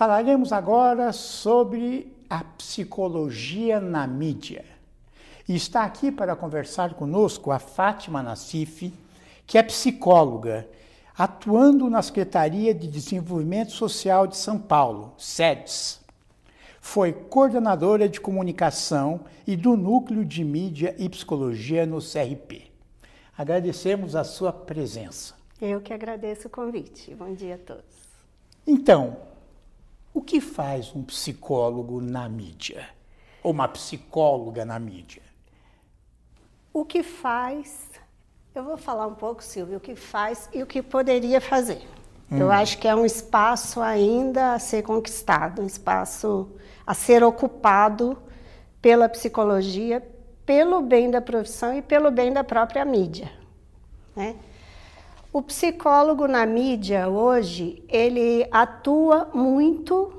Falaremos agora sobre a psicologia na mídia. E está aqui para conversar conosco a Fátima Nassif, que é psicóloga, atuando na Secretaria de Desenvolvimento Social de São Paulo, SEDES. Foi coordenadora de comunicação e do Núcleo de Mídia e Psicologia no CRP. Agradecemos a sua presença. Eu que agradeço o convite. Bom dia a todos. Então, o que faz um psicólogo na mídia? Ou uma psicóloga na mídia? O que faz, eu vou falar um pouco, Silvio, o que faz e o que poderia fazer. Hum. Eu acho que é um espaço ainda a ser conquistado, um espaço a ser ocupado pela psicologia, pelo bem da profissão e pelo bem da própria mídia. Né? O psicólogo na mídia hoje, ele atua muito,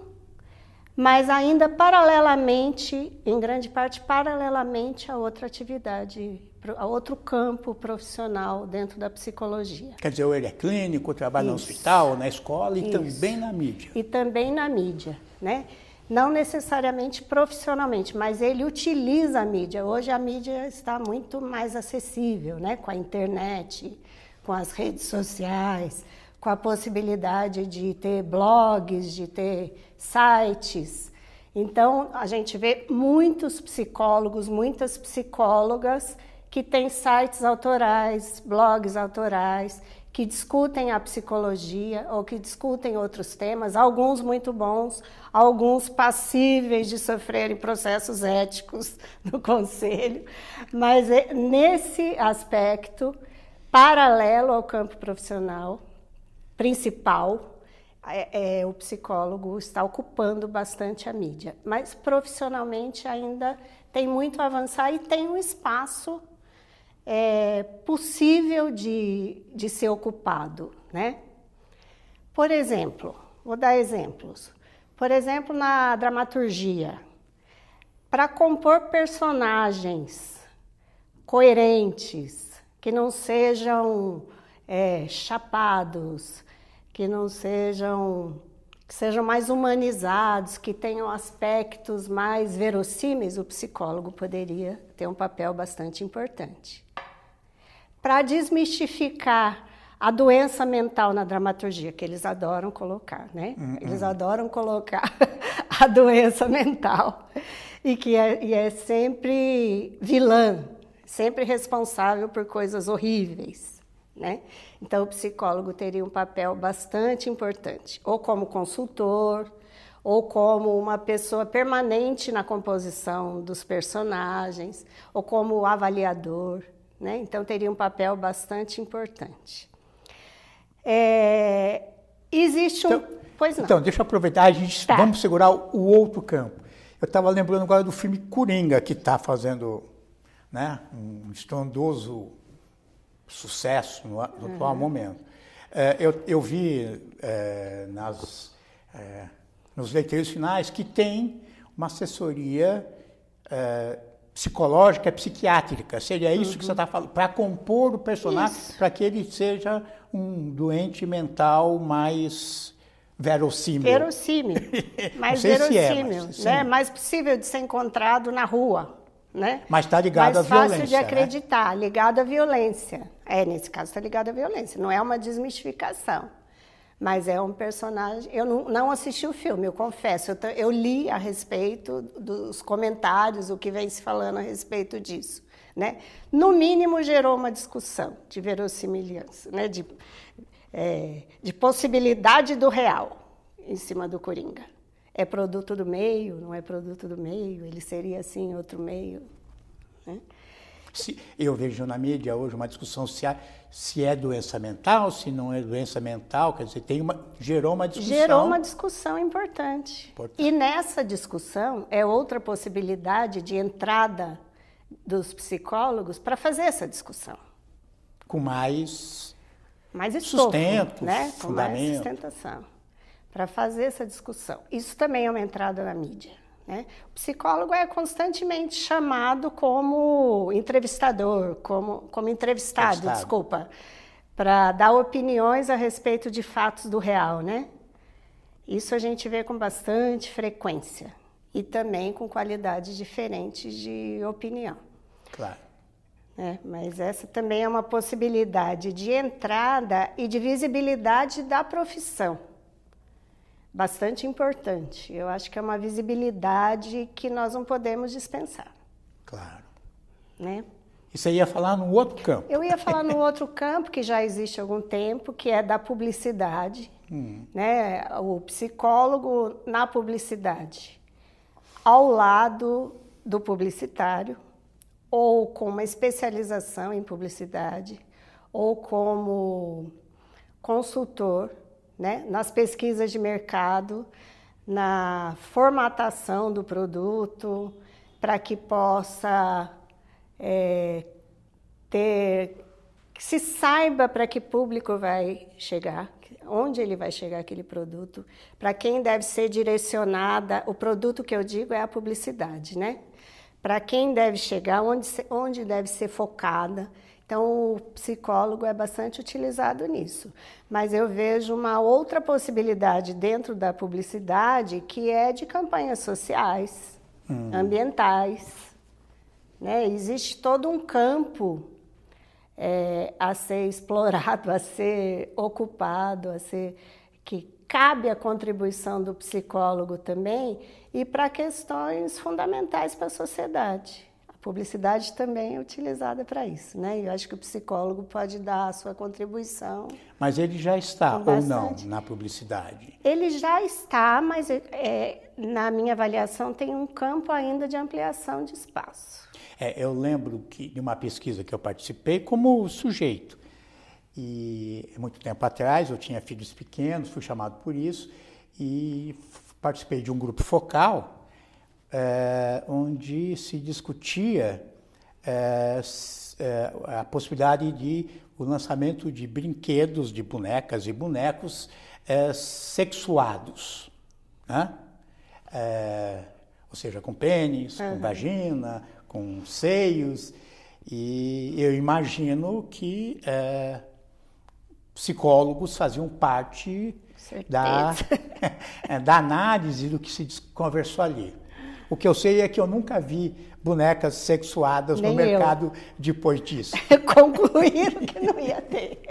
mas ainda paralelamente, em grande parte paralelamente a outra atividade, a outro campo profissional dentro da psicologia. Quer dizer, ele é clínico, trabalha Isso. no hospital, na escola e Isso. também na mídia. E também na mídia, né? Não necessariamente profissionalmente, mas ele utiliza a mídia. Hoje a mídia está muito mais acessível, né? Com a internet, com as redes sociais, com a possibilidade de ter blogs, de ter sites. Então, a gente vê muitos psicólogos, muitas psicólogas que têm sites autorais, blogs autorais, que discutem a psicologia ou que discutem outros temas, alguns muito bons, alguns passíveis de sofrerem processos éticos no conselho, mas é, nesse aspecto paralelo ao campo profissional principal, é, é, o psicólogo está ocupando bastante a mídia. Mas profissionalmente ainda tem muito a avançar e tem um espaço é, possível de, de ser ocupado. Né? Por exemplo, vou dar exemplos. Por exemplo, na dramaturgia, para compor personagens coerentes, que não sejam é, chapados, que não sejam que sejam mais humanizados, que tenham aspectos mais verossímeis, o psicólogo poderia ter um papel bastante importante. Para desmistificar a doença mental na dramaturgia, que eles adoram colocar, né? Uhum. Eles adoram colocar a doença mental e que é, e é sempre vilã, sempre responsável por coisas horríveis. Né? Então, o psicólogo teria um papel bastante importante, ou como consultor, ou como uma pessoa permanente na composição dos personagens, ou como avaliador. Né? Então, teria um papel bastante importante. É... Existe um. Então, pois não. Então, deixa eu aproveitar, a gente tá. vamos segurar o outro campo. Eu estava lembrando agora do filme Coringa, que está fazendo né? um estrondoso sucesso no, no uhum. atual momento. É, eu, eu, vi é, nas, é, nos leiteiros finais que tem uma assessoria é, psicológica, psiquiátrica. Seria isso uhum. que você está uhum. falando? Para compor o personagem, para que ele seja um doente mental mais verossímil. Verossímil. Mais verossímil. É, né? Mais possível de ser encontrado na rua né? Mas está ligado à violência. Mais fácil de né? acreditar, né? ligado à violência. É, nesse caso está ligado à violência. Não é uma desmistificação, mas é um personagem. Eu não, não assisti o filme, eu confesso. Eu, eu, li a respeito dos comentários, o que vem se falando a respeito disso. Né? No mínimo gerou uma discussão de verossimilhança, né? de, é, de possibilidade do real em cima do Coringa é produto do meio, não é produto do meio, ele seria assim outro meio. Né? Se, eu vejo na mídia hoje uma discussão se, há, se é doença mental, se não é doença mental, quer dizer, tem uma, gerou uma discussão. Gerou uma discussão importante. importante. E nessa discussão é outra possibilidade de entrada dos psicólogos para fazer essa discussão. Com mais, mais estofo, sustento, né? Com mais sustentação para fazer essa discussão. Isso também é uma entrada na mídia. Né? O psicólogo é constantemente chamado como entrevistador, como, como entrevistado, entrevistado. desculpa, para dar opiniões a respeito de fatos do real, né? Isso a gente vê com bastante frequência e também com qualidades diferentes de opinião. Claro. É, mas essa também é uma possibilidade de entrada e de visibilidade da profissão. Bastante importante. Eu acho que é uma visibilidade que nós não podemos dispensar. Claro. Né? E você ia falar no outro campo? Eu ia falar no outro campo que já existe há algum tempo, que é da publicidade. Hum. Né? O psicólogo na publicidade. Ao lado do publicitário, ou com uma especialização em publicidade, ou como consultor né? nas pesquisas de mercado, na formatação do produto, para que possa é, ter, que se saiba para que público vai chegar, onde ele vai chegar aquele produto, para quem deve ser direcionada, o produto que eu digo é a publicidade, né? Para quem deve chegar, onde, onde deve ser focada. Então, o psicólogo é bastante utilizado nisso. Mas eu vejo uma outra possibilidade dentro da publicidade, que é de campanhas sociais, hum. ambientais né? Existe todo um campo é, a ser explorado, a ser ocupado, a ser que cabe a contribuição do psicólogo também e para questões fundamentais para a sociedade. Publicidade também é utilizada para isso, né? Eu acho que o psicólogo pode dar a sua contribuição. Mas ele já está ou não na publicidade? Ele já está, mas é, na minha avaliação tem um campo ainda de ampliação de espaço. É, eu lembro que, de uma pesquisa que eu participei como sujeito. E muito tempo atrás eu tinha filhos pequenos, fui chamado por isso e participei de um grupo focal é, onde se discutia é, a possibilidade de o lançamento de brinquedos, de bonecas e bonecos é, sexuados, né? É, ou seja, com pênis, uhum. com vagina, com seios, e eu imagino que é, psicólogos faziam parte da, da análise do que se conversou ali. O que eu sei é que eu nunca vi bonecas sexuadas Nem no mercado eu. depois disso. Concluíram que não ia ter.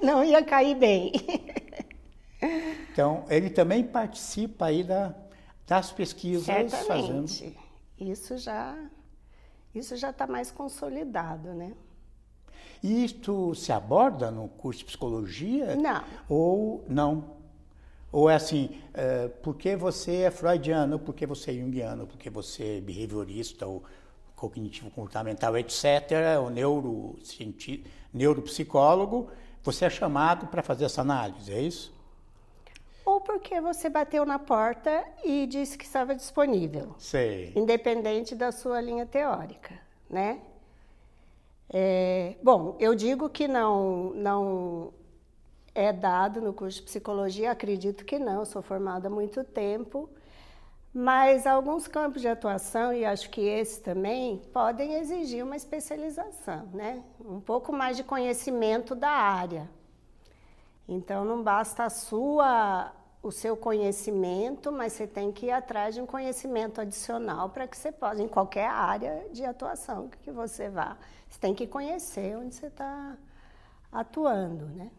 Não ia cair bem. Então, ele também participa aí da, das pesquisas Certamente. fazendo isso já isso já está mais consolidado, né? E isto se aborda no curso de psicologia? Não. Ou não? Ou é assim, é, porque você é freudiano, porque você é junguiano, porque você é behaviorista ou cognitivo comportamental, etc., ou neuro, neuropsicólogo, você é chamado para fazer essa análise, é isso? ou porque você bateu na porta e disse que estava disponível. Sei. Independente da sua linha teórica, né? É, bom, eu digo que não, não é dado no curso de psicologia, acredito que não, sou formada há muito tempo, mas alguns campos de atuação, e acho que esse também, podem exigir uma especialização, né? Um pouco mais de conhecimento da área. Então não basta a sua o seu conhecimento, mas você tem que ir atrás de um conhecimento adicional para que você possa, em qualquer área de atuação que você vá, você tem que conhecer onde você está atuando, né?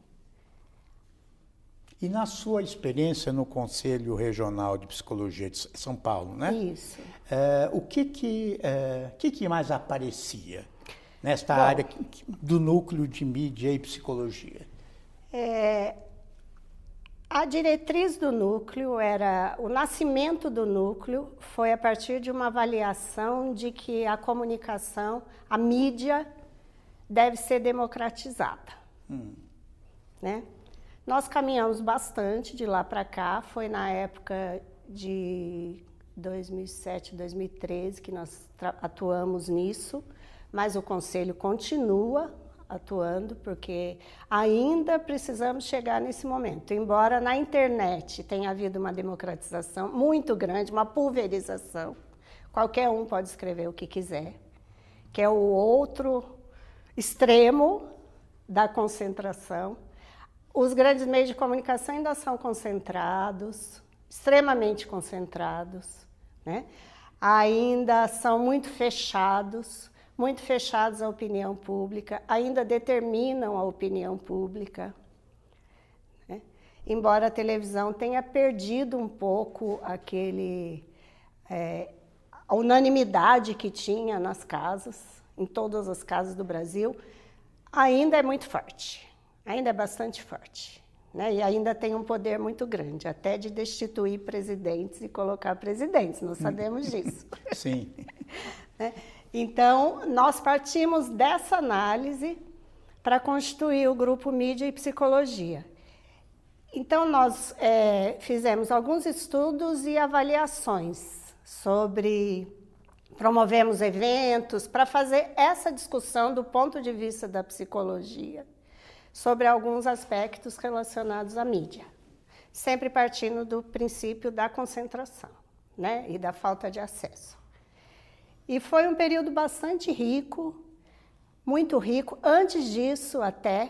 E na sua experiência no Conselho Regional de Psicologia de São Paulo, né? Isso. É, o que que, é, que que mais aparecia nesta Bom, área do núcleo de mídia e psicologia? É, a diretriz do núcleo era o nascimento do núcleo foi a partir de uma avaliação de que a comunicação, a mídia deve ser democratizada, hum. né? Nós caminhamos bastante de lá para cá, foi na época de 2007, 2013 que nós atuamos nisso, mas o conselho continua atuando, porque ainda precisamos chegar nesse momento. Embora na internet tenha havido uma democratização muito grande, uma pulverização, qualquer um pode escrever o que quiser, que é o outro extremo da concentração. Os grandes meios de comunicação ainda são concentrados, extremamente concentrados, né? ainda são muito fechados, muito fechados à opinião pública, ainda determinam a opinião pública. Né? Embora a televisão tenha perdido um pouco aquele é, a unanimidade que tinha nas casas, em todas as casas do Brasil, ainda é muito forte, ainda é bastante forte. Né? E ainda tem um poder muito grande, até de destituir presidentes e colocar presidentes, nós sabemos disso. Sim. né? Então, nós partimos dessa análise para constituir o grupo Mídia e Psicologia. Então, nós é, fizemos alguns estudos e avaliações sobre. Promovemos eventos para fazer essa discussão do ponto de vista da psicologia sobre alguns aspectos relacionados à mídia, sempre partindo do princípio da concentração né, e da falta de acesso. E foi um período bastante rico, muito rico. Antes disso, até,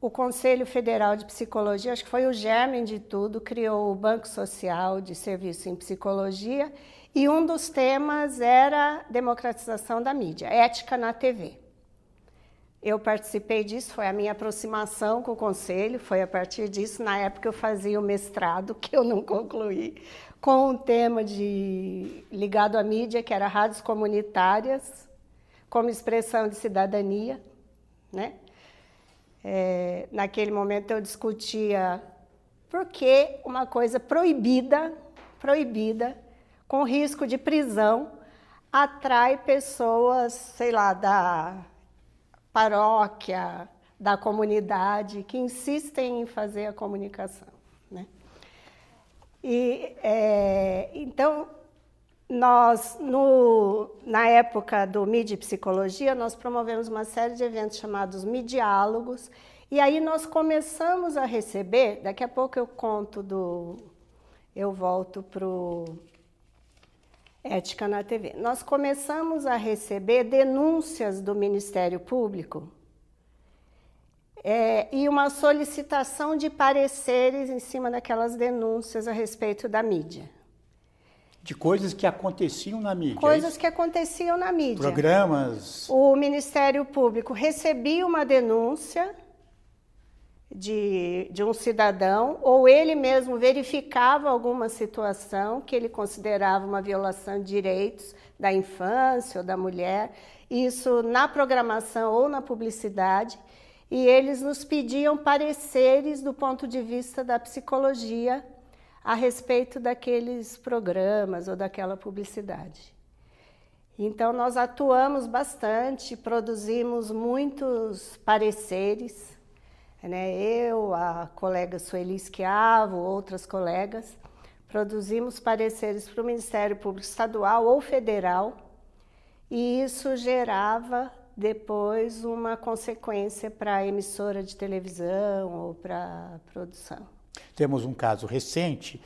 o Conselho Federal de Psicologia, acho que foi o germe de tudo, criou o Banco Social de Serviço em Psicologia e um dos temas era democratização da mídia, ética na TV. Eu participei disso, foi a minha aproximação com o conselho, foi a partir disso, na época eu fazia o mestrado, que eu não concluí, com um tema de, ligado à mídia, que era rádios comunitárias, como expressão de cidadania. Né? É, naquele momento eu discutia por que uma coisa proibida, proibida, com risco de prisão, atrai pessoas, sei lá, da paróquia, da comunidade, que insistem em fazer a comunicação. Né? E, é, então, nós, no, na época do MIDI Psicologia, nós promovemos uma série de eventos chamados Midiálogos, e aí nós começamos a receber, daqui a pouco eu conto do. Eu volto para o Ética na TV. Nós começamos a receber denúncias do Ministério Público é, e uma solicitação de pareceres em cima daquelas denúncias a respeito da mídia. De coisas que aconteciam na mídia. É coisas que aconteciam na mídia. Programas. O Ministério Público recebia uma denúncia de, de um cidadão, ou ele mesmo verificava alguma situação que ele considerava uma violação de direitos da infância ou da mulher, isso na programação ou na publicidade, e eles nos pediam pareceres do ponto de vista da psicologia a respeito daqueles programas ou daquela publicidade. Então, nós atuamos bastante, produzimos muitos pareceres né? Eu, a colega Sueli Schiavo, outras colegas, produzimos pareceres para o Ministério Público Estadual ou Federal e isso gerava depois uma consequência para a emissora de televisão ou para a produção. Temos um caso recente,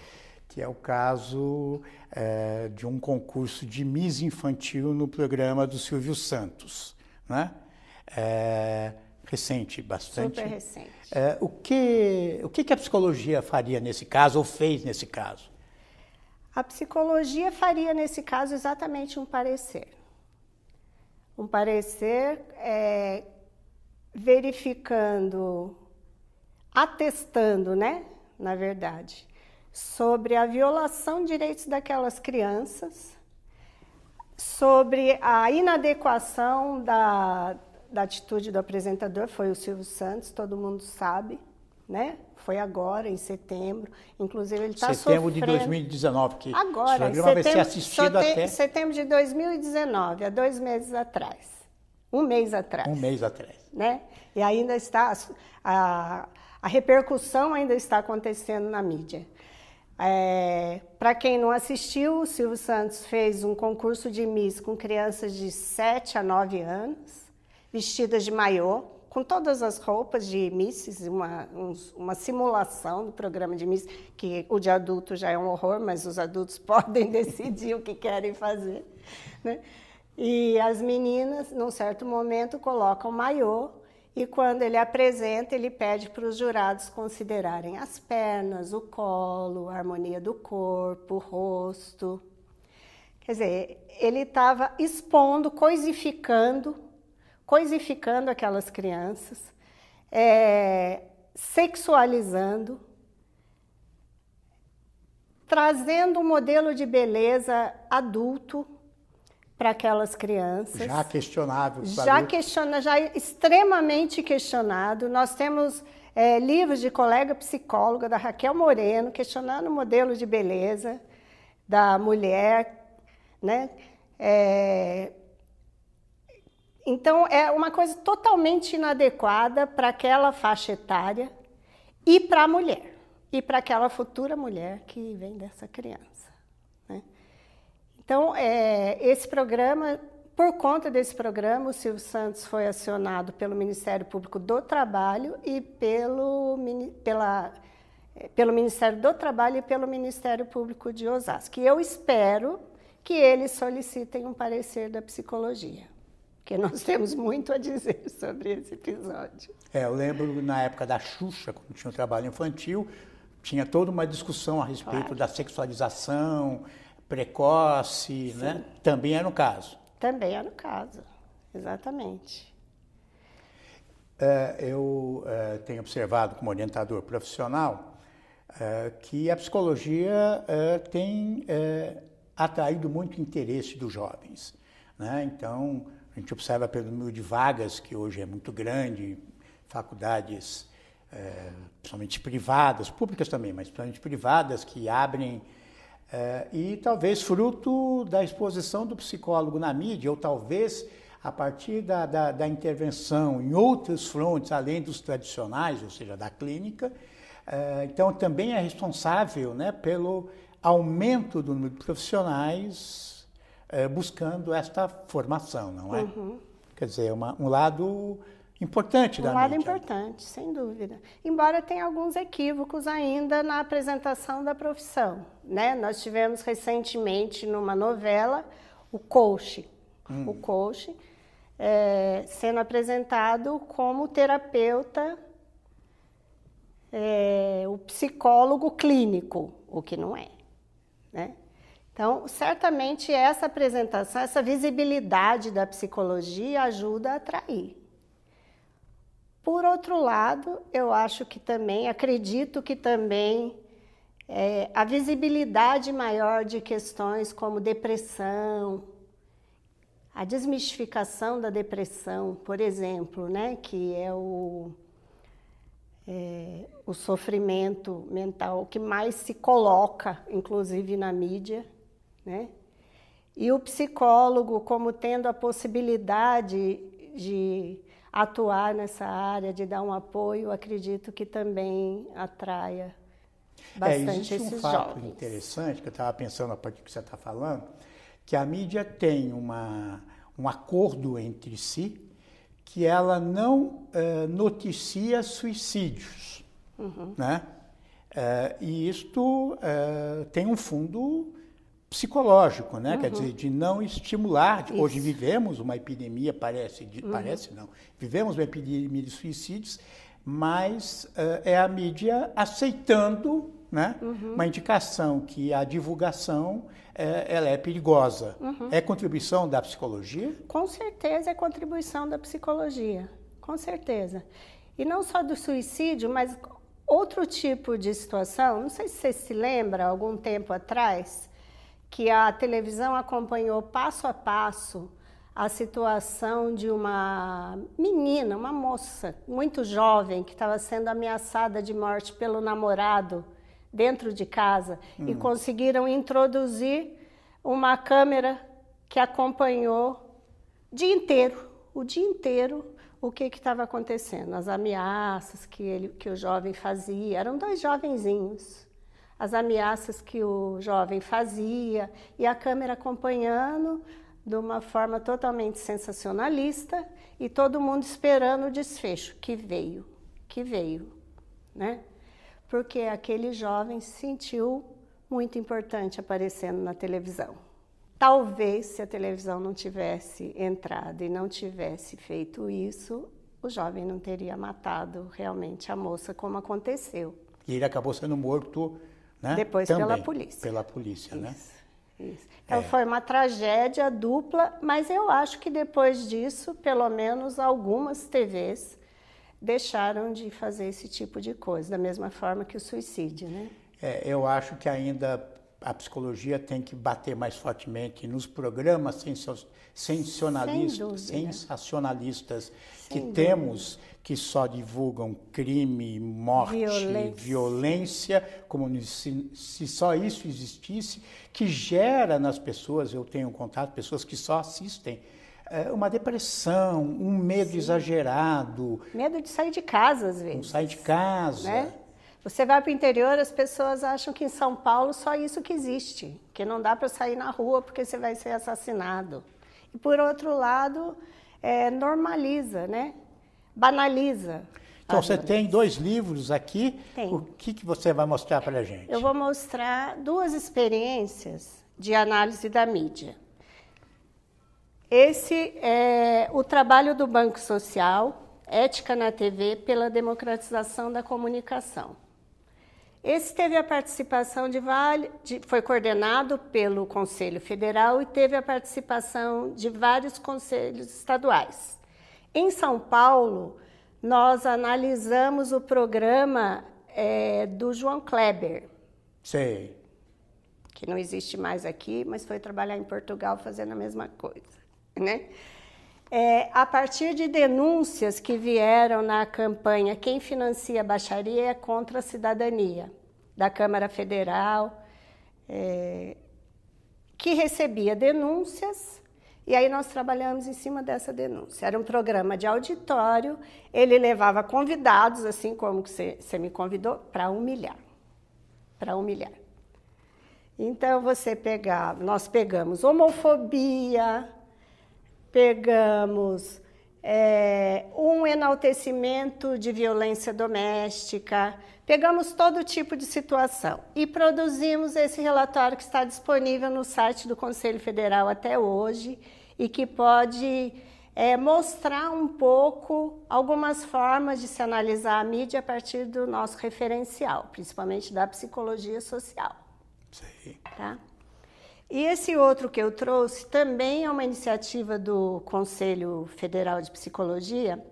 que é o caso é, de um concurso de Miss Infantil no programa do Silvio Santos. Né? É, recente, bastante. Super recente. É, o que, o que a psicologia faria nesse caso, ou fez nesse caso? A psicologia faria nesse caso exatamente um parecer. Um parecer é, verificando, atestando, né, na verdade, sobre a violação de direitos daquelas crianças, sobre a inadequação da, da atitude do apresentador foi o Silvio Santos, todo mundo sabe, né? Foi agora, em setembro. Inclusive, ele está sofrendo... Setembro de 2019, que agora, esse programa vai ser assistido até... Setembro de 2019, há dois meses atrás. Um mês atrás. Um mês atrás. Né? E ainda está... A, a repercussão ainda está acontecendo na mídia. É, Para quem não assistiu, o Silvio Santos fez um concurso de Miss com crianças de 7 a 9 anos vestidas de maiô, com todas as roupas de Misses, uma, uma simulação do programa de Miss, que o de adulto já é um horror, mas os adultos podem decidir o que querem fazer. Né? E as meninas, num certo momento, colocam maiô E quando ele apresenta, ele pede para os jurados considerarem as pernas, o colo, a harmonia do corpo, o rosto. Quer dizer, ele estava expondo, coisificando, coisificando aquelas crianças, é, sexualizando, trazendo um modelo de beleza adulto para aquelas crianças. Já questionável. Já questiona, já extremamente questionado. Nós temos é, livros de colega psicóloga da Raquel Moreno questionando o modelo de beleza da mulher, né? É, então é uma coisa totalmente inadequada para aquela faixa etária e para a mulher e para aquela futura mulher que vem dessa criança. Né? Então, é, esse programa, por conta desse programa, o Silvio Santos foi acionado pelo Ministério Público do Trabalho e pelo, pela, é, pelo Ministério do Trabalho e pelo Ministério Público de Osasco. E eu espero que eles solicitem um parecer da psicologia, porque nós temos muito a dizer sobre esse episódio. É, eu lembro na época da Xuxa, quando tinha o trabalho infantil, tinha toda uma discussão a respeito claro. da sexualização precoce, Sim. né? Também é no caso. Também é no caso, exatamente. É, eu é, tenho observado como orientador profissional é, que a psicologia é, tem é, atraído muito interesse dos jovens. Né? Então, a gente observa pelo número de vagas, que hoje é muito grande, faculdades é, principalmente privadas, públicas também, mas principalmente privadas, que abrem, é, e talvez fruto da exposição do psicólogo na mídia, ou talvez a partir da, da, da intervenção em outros frontes, além dos tradicionais, ou seja, da clínica, é, então também é responsável né, pelo aumento do número de profissionais é, buscando esta formação, não é? Uhum. Quer dizer, uma, um lado importante um da lado mídia. importante, sem dúvida. Embora tenha alguns equívocos ainda na apresentação da profissão. Né? Nós tivemos recentemente numa novela o coach, hum. o coach é, sendo apresentado como terapeuta, é, o psicólogo clínico, o que não é. Né? Então, certamente essa apresentação, essa visibilidade da psicologia ajuda a atrair. Por outro lado, eu acho que também, acredito que também é, a visibilidade maior de questões como depressão, a desmistificação da depressão, por exemplo, né, que é o, é, o sofrimento mental que mais se coloca, inclusive na mídia, né? E o psicólogo como tendo a possibilidade de atuar nessa área, de dar um apoio, acredito que também atraia bastante é, existe um fato jovens. interessante que eu estava pensando a partir do que você está falando, que a mídia tem uma, um acordo entre si que ela não uh, noticia suicídios, uhum. né? Uh, e isto uh, tem um fundo psicológico, né? Uhum. Quer dizer, de não estimular. Isso. Hoje vivemos uma epidemia, parece, de, uhum. parece não, vivemos uma epidemia de suicídios, mas uh, é a mídia aceitando né, uhum. uma indicação que a divulgação é, ela é perigosa. Uhum. É contribuição da psicologia? Com certeza é contribuição da psicologia, com certeza. E não só do suicídio, mas outro tipo de situação. Não sei se você se lembra, algum tempo atrás, que a televisão acompanhou passo a passo a situação de uma menina, uma moça muito jovem que estava sendo ameaçada de morte pelo namorado dentro de casa hum. e conseguiram introduzir uma câmera que acompanhou o dia inteiro, o dia inteiro o que estava acontecendo, as ameaças que ele, que o jovem fazia. Eram dois jovenzinhos as ameaças que o jovem fazia e a câmera acompanhando de uma forma totalmente sensacionalista e todo mundo esperando o desfecho que veio, que veio, né? Porque aquele jovem se sentiu muito importante aparecendo na televisão. Talvez se a televisão não tivesse entrado e não tivesse feito isso, o jovem não teria matado realmente a moça como aconteceu. E ele acabou sendo morto, né? Depois Também, pela polícia. Pela polícia, Isso, né? Isso. Então É. foi uma tragédia dupla, mas eu acho que depois disso, pelo menos algumas TVs deixaram de fazer esse tipo de coisa, da mesma forma que o suicídio, né? É, eu acho que ainda a psicologia tem que bater mais fortemente nos programas sensacionalistas, dúvida. sensacionalistas que Sem temos que só divulgam crime, morte, Violência. violência, como se, se só isso existisse, que gera nas pessoas, eu tenho contato, pessoas que só assistem, é, uma depressão, um medo exagerado, Medo de sair de casa às não vezes, sai de casa. né? Você vai para o interior, as pessoas acham que em São Paulo só isso que existe, que não dá para sair na rua porque você vai ser assassinado. E por outro lado, é, normaliza, né? Banaliza. Então você violência. tem dois livros aqui. Tenho. O que, que você vai mostrar para a gente? Eu vou mostrar duas experiências de análise da mídia. Esse é o trabalho do Banco Social, Ética na TV pela Democratização da Comunicação. Esse teve a participação de vários, foi coordenado pelo Conselho Federal e teve a participação de vários conselhos estaduais. Em São Paulo, nós analisamos o programa eh, do João Kleber, Sei. que não existe mais aqui, mas foi trabalhar em Portugal fazendo a mesma coisa, né? É, a partir de denúncias que vieram na campanha Quem Financia a Baixaria é contra a Cidadania, da Câmara Federal, é, que recebia denúncias, e aí nós trabalhamos em cima dessa denúncia. Era um programa de auditório, ele levava convidados, assim como você me convidou, para humilhar. Para humilhar. Então você pegava, nós pegamos homofobia, pegamos é, um enaltecimento de violência doméstica, pegamos todo tipo de situação e produzimos esse relatório que está disponível no site do Conselho Federal até hoje e que pode é, mostrar um pouco algumas formas de se analisar a mídia a partir do nosso referencial, principalmente da psicologia social. Sei. Tá? E esse outro que eu trouxe também é uma iniciativa do Conselho Federal de Psicologia.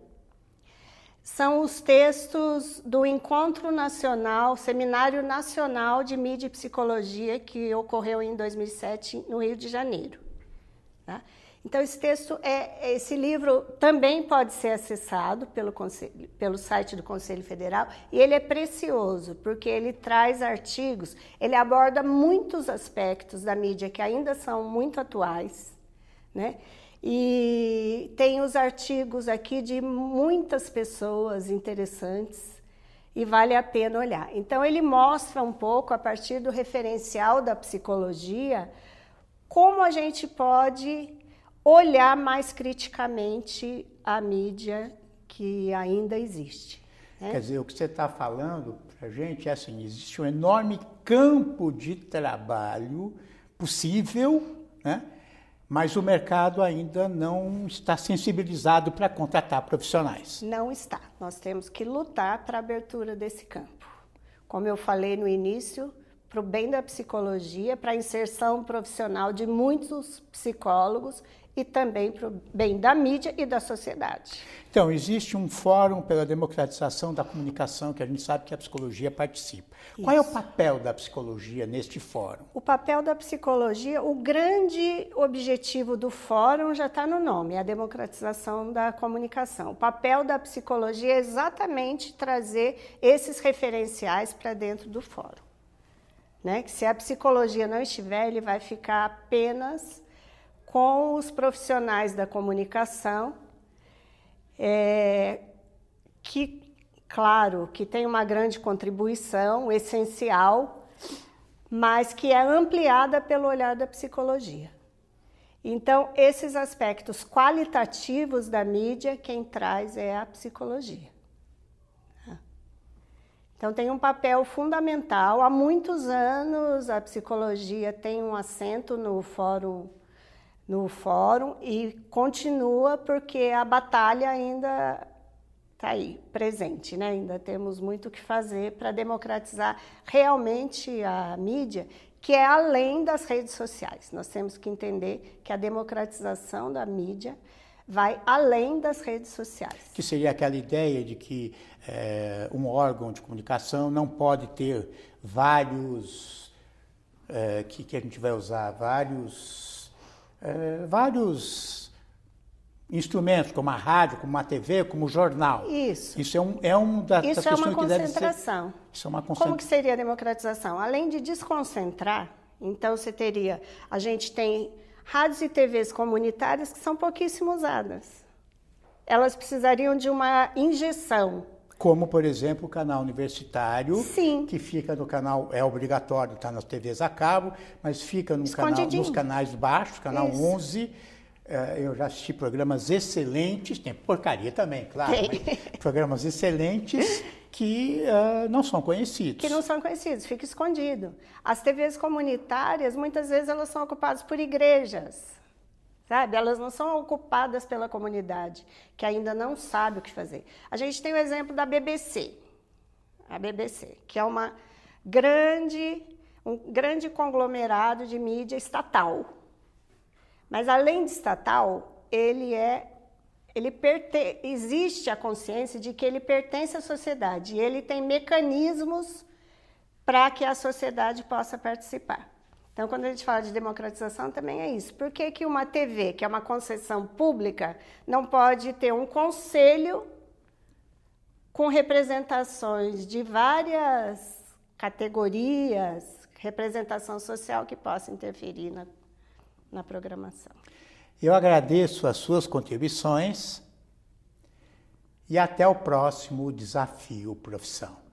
São os textos do Encontro Nacional, Seminário Nacional de Mídia e Psicologia, que ocorreu em 2007 no Rio de Janeiro. Tá? Então, esse texto, é, esse livro também pode ser acessado pelo, pelo site do Conselho Federal e ele é precioso porque ele traz artigos, ele aborda muitos aspectos da mídia que ainda são muito atuais, né? E tem os artigos aqui de muitas pessoas interessantes e vale a pena olhar. Então, ele mostra um pouco, a partir do referencial da psicologia, como a gente pode olhar mais criticamente a mídia que ainda existe. Né? Quer dizer, o que você está falando para a gente é assim: existe um enorme campo de trabalho possível, né? mas o mercado ainda não está sensibilizado para contratar profissionais. Não está. Nós temos que lutar para a abertura desse campo. Como eu falei no início, para o bem da psicologia, para a inserção profissional de muitos psicólogos e também para o bem da mídia e da sociedade. Então, existe um fórum pela democratização da comunicação que a gente sabe que a psicologia participa. Isso. Qual é o papel da psicologia neste fórum? O papel da psicologia, o grande objetivo do fórum já está no nome, é a democratização da comunicação. O papel da psicologia é exatamente trazer esses referenciais para dentro do fórum. Né? Que se a psicologia não estiver, ele vai ficar apenas com os profissionais da comunicação, é, que, claro, que tem uma grande contribuição, essencial, mas que é ampliada pelo olhar da psicologia. Então, esses aspectos qualitativos da mídia, quem traz é a psicologia. Então, tem um papel fundamental. Há muitos anos, a psicologia tem um assento no fórum no fórum e continua porque a batalha ainda está aí, presente, né? Ainda temos muito o que fazer para democratizar realmente a mídia, que é além das redes sociais. Nós temos que entender que a democratização da mídia vai além das redes sociais. Que seria aquela ideia de que é, um órgão de comunicação não pode ter vários, é, que, que a gente vai usar, vários, é, vários instrumentos, como a rádio, como a TV, como o jornal. Isso. Isso é um, é um da, Isso das é questões uma que deve ser... concentração. Isso é uma concentração. Como que seria a democratização? Além de desconcentrar, então você teria, a gente tem rádios e TVs comunitárias que são pouquíssimo usadas. Elas precisariam de uma injeção. Como, por exemplo, o canal universitário, Sim. que fica no canal, é obrigatório, está nas TVs a cabo, mas fica no canal, nos canais baixos, canal Isso. 11. É, eu já assisti programas excelentes, tem porcaria também, claro, programas excelentes que uh, não são conhecidos. Que não são conhecidos, fica escondido. As TVs comunitárias, muitas vezes, elas são ocupadas por igrejas, sabe? Elas não são ocupadas pela comunidade, que ainda não sabe o que fazer. A gente tem o exemplo da BBC, a BBC, que é uma grande, um grande conglomerado de mídia estatal. Mas, além de estatal, ele é ele perte... existe a consciência de que ele pertence à sociedade e ele tem mecanismos para que a sociedade possa participar. Então, quando a gente fala de democratização, também é isso. Por que, que uma TV, que é uma concessão pública, não pode ter um conselho com representações de várias categorias, representação social que possa interferir na, na programação? Eu agradeço as suas contribuições e até o próximo desafio profissão.